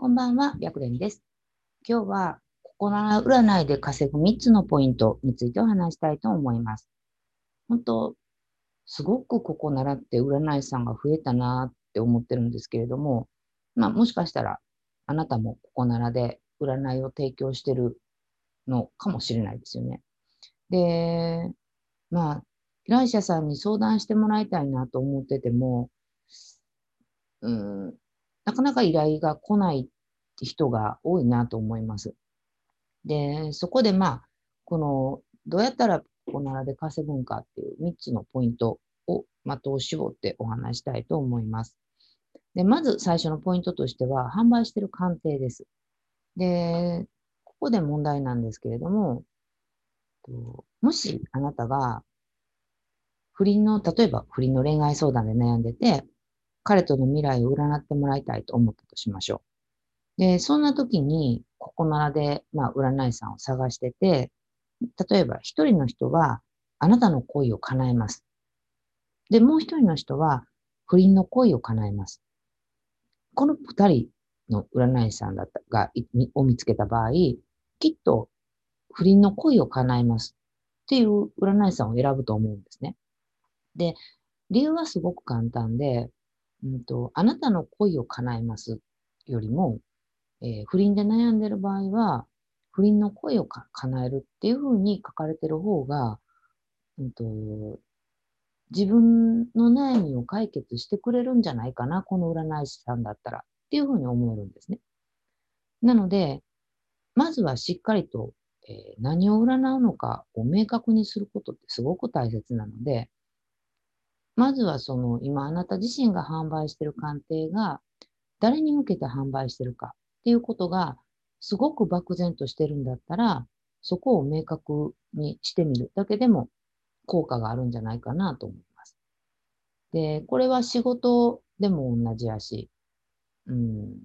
こんばんは、白蓮です。今日は、心占いで稼ぐ3つのポイントについてお話したいと思います。本当、すごくここ習って占い師さんが増えたなって思ってるんですけれども、まあ、もしかしたら、あなたもここならで占いを提供してるのかもしれないですよね。で、まあ、依頼者さんに相談してもらいたいなと思ってても、うん、なかなか依頼が来ない人が多いなと思います。で、そこでまあ、この、どうやったらこならで稼ぐんかっていう3つのポイントを的を絞ってお話したいと思います。で、まず最初のポイントとしては、販売してる鑑定です。で、ここで問題なんですけれども、もしあなたが不倫の、例えば不倫の恋愛相談で悩んでて、彼との未来を占ってもらいたいと思ったとしましょう。で、そんな時に、ここならで、まあ、占い師さんを探してて、例えば一人の人は、あなたの恋を叶えます。で、もう一人の人は、不倫の恋を叶えます。この二人の占い師さんだったが、を見つけた場合、きっと不倫の恋を叶えますっていう占い師さんを選ぶと思うんですね。で、理由はすごく簡単で、うんと、あなたの恋を叶えますよりも、えー、不倫で悩んでる場合は、不倫の恋を叶えるっていうふうに書かれてる方が、うんと、自分の悩みを解決してくれるんじゃないかな、この占い師さんだったらっていうふうに思えるんですね。なので、まずはしっかりと、えー、何を占うのかを明確にすることってすごく大切なので、まずはその今あなた自身が販売してる鑑定が誰に向けて販売してるかっていうことがすごく漠然としてるんだったら、そこを明確にしてみるだけでも効果があるんじゃないかなと思います。で、これは仕事でも同じやし、うん、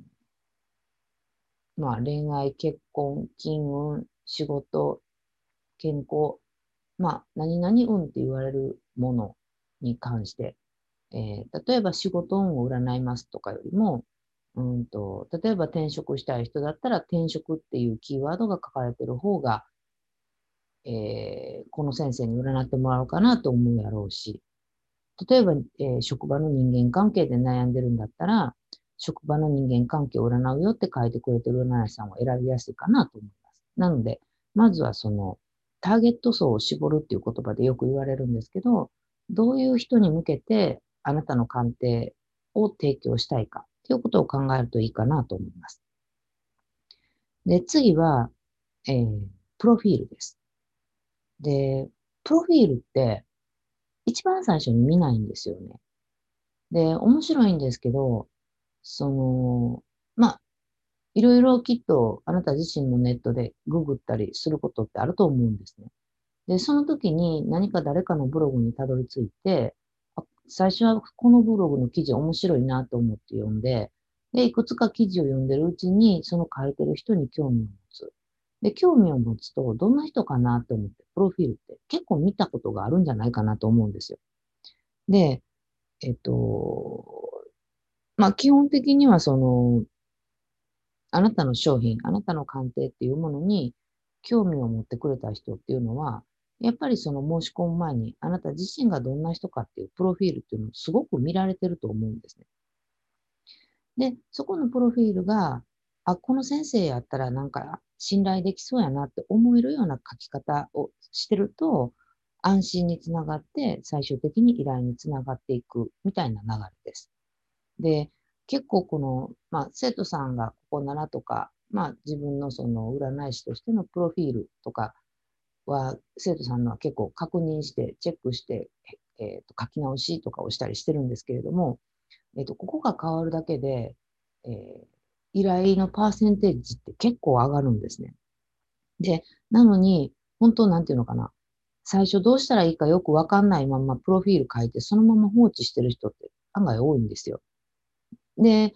まあ恋愛、結婚、金運、仕事、健康、まあ何々運って言われるものに関して、えー、例えば仕事運を占いますとかよりも、うんと、例えば転職したい人だったら転職っていうキーワードが書かれてる方が、えー、この先生に占ってもらおうかなと思うやろうし、例えば、えー、職場の人間関係で悩んでるんだったら、職場の人間関係を占うよって書いてくれてる占い師さんを選びやすいかなと思います。なので、まずはその、ターゲット層を絞るっていう言葉でよく言われるんですけど、どういう人に向けてあなたの鑑定を提供したいかということを考えるといいかなと思います。で、次は、えー、プロフィールです。で、プロフィールって一番最初に見ないんですよね。で、面白いんですけど、その、まあ、いろいろきっとあなた自身もネットでググったりすることってあると思うんですね。で、その時に何か誰かのブログにたどり着いて、最初はこのブログの記事面白いなと思って読んで、で、いくつか記事を読んでるうちに、その書いてる人に興味を持つ。で、興味を持つと、どんな人かなと思って、プロフィールって結構見たことがあるんじゃないかなと思うんですよ。で、えっと、まあ、基本的にはその、あなたの商品、あなたの鑑定っていうものに興味を持ってくれた人っていうのは、やっぱりその申し込む前に、あなた自身がどんな人かっていうプロフィールっていうのをすごく見られてると思うんですね。で、そこのプロフィールが、あ、この先生やったらなんか信頼できそうやなって思えるような書き方をしてると、安心につながって、最終的に依頼につながっていくみたいな流れです。で、結構この、まあ、生徒さんがここならとか、まあ、自分のその占い師としてのプロフィールとかは生徒さんのは結構確認して、チェックして、えー、と書き直しとかをしたりしてるんですけれども、えー、とここが変わるだけで、えー、依頼のパーセンテージって結構上がるんですね。で、なのに、本当なんていうのかな。最初どうしたらいいかよくわかんないままプロフィール書いて、そのまま放置してる人って案外多いんですよ。で、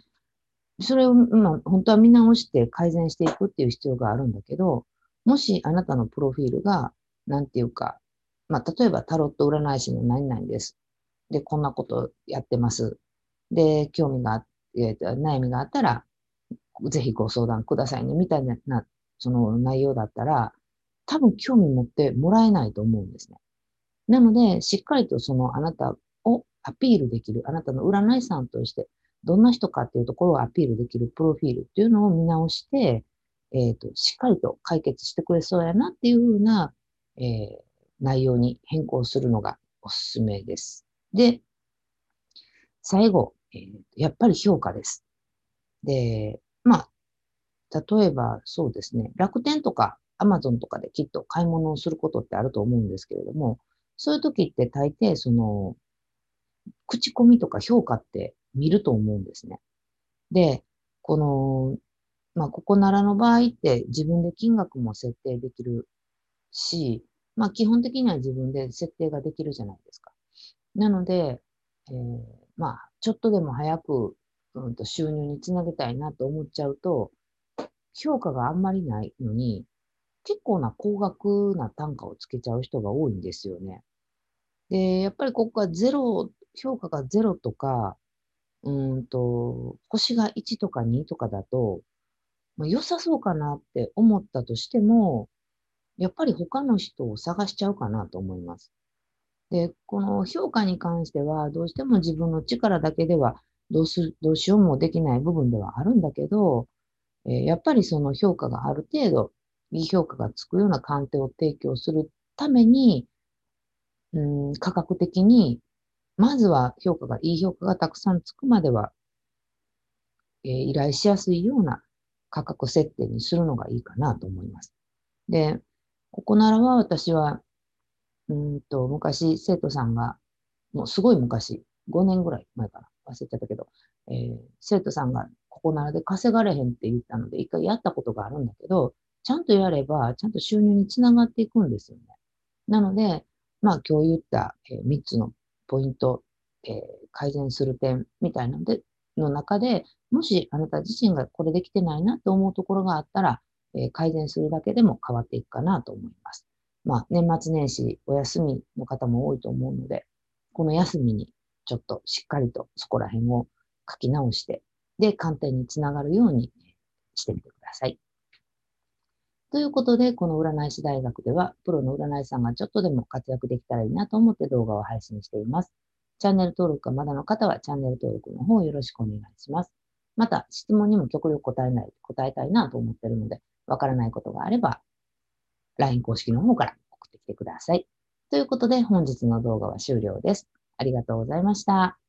それを、まあ、本当は見直して改善していくっていう必要があるんだけど、もしあなたのプロフィールが、なんていうか、まあ、例えばタロット占い師の何々です。で、こんなことやってます。で、興味が、えー、悩みがあったら、ぜひご相談くださいね、みたいな、その内容だったら、多分興味持ってもらえないと思うんですね。なので、しっかりとそのあなたをアピールできる、あなたの占い師さんとして、どんな人かっていうところをアピールできるプロフィールっていうのを見直して、えっ、ー、と、しっかりと解決してくれそうやなっていうふうな、えー、内容に変更するのがおすすめです。で、最後、えー、やっぱり評価です。で、まあ、例えばそうですね、楽天とかアマゾンとかできっと買い物をすることってあると思うんですけれども、そういう時って大抵その、口コミとか評価って見ると思うんですね。で、この、まあ、ここならの場合って自分で金額も設定できるし、まあ、基本的には自分で設定ができるじゃないですか。なので、えー、まあ、ちょっとでも早く、うん、と収入につなげたいなと思っちゃうと、評価があんまりないのに、結構な高額な単価をつけちゃう人が多いんですよね。で、やっぱりここはゼロ、評価がゼロとか、うんと、星が1とか2とかだと、まあ、良さそうかなって思ったとしても、やっぱり他の人を探しちゃうかなと思います。で、この評価に関しては、どうしても自分の力だけではどうす、どうしようもできない部分ではあるんだけど、えー、やっぱりその評価がある程度、いい評価がつくような鑑定を提供するために、うん、価格的に、まずは評価が、いい評価がたくさんつくまでは、えー、依頼しやすいような価格設定にするのがいいかなと思います。で、ここならは私は、うんと、昔、生徒さんが、もうすごい昔、5年ぐらい前かな、忘れちゃったけど、えー、生徒さんがここならで稼がれへんって言ったので、一回やったことがあるんだけど、ちゃんとやれば、ちゃんと収入につながっていくんですよね。なので、まあ、今日言った、えー、3つのポイント、えー、改善する点みたいなので、の中で、もしあなた自身がこれできてないなと思うところがあったら、え、改善するだけでも変わっていくかなと思います。まあ、年末年始お休みの方も多いと思うので、この休みにちょっとしっかりとそこら辺を書き直して、で、鑑定につながるようにしてみてください。ということで、この占い師大学では、プロの占い師さんがちょっとでも活躍できたらいいなと思って動画を配信しています。チャンネル登録がまだの方は、チャンネル登録の方よろしくお願いします。また、質問にも極力答えない、答えたいなと思ってるので、わからないことがあれば、LINE 公式の方から送ってきてください。ということで、本日の動画は終了です。ありがとうございました。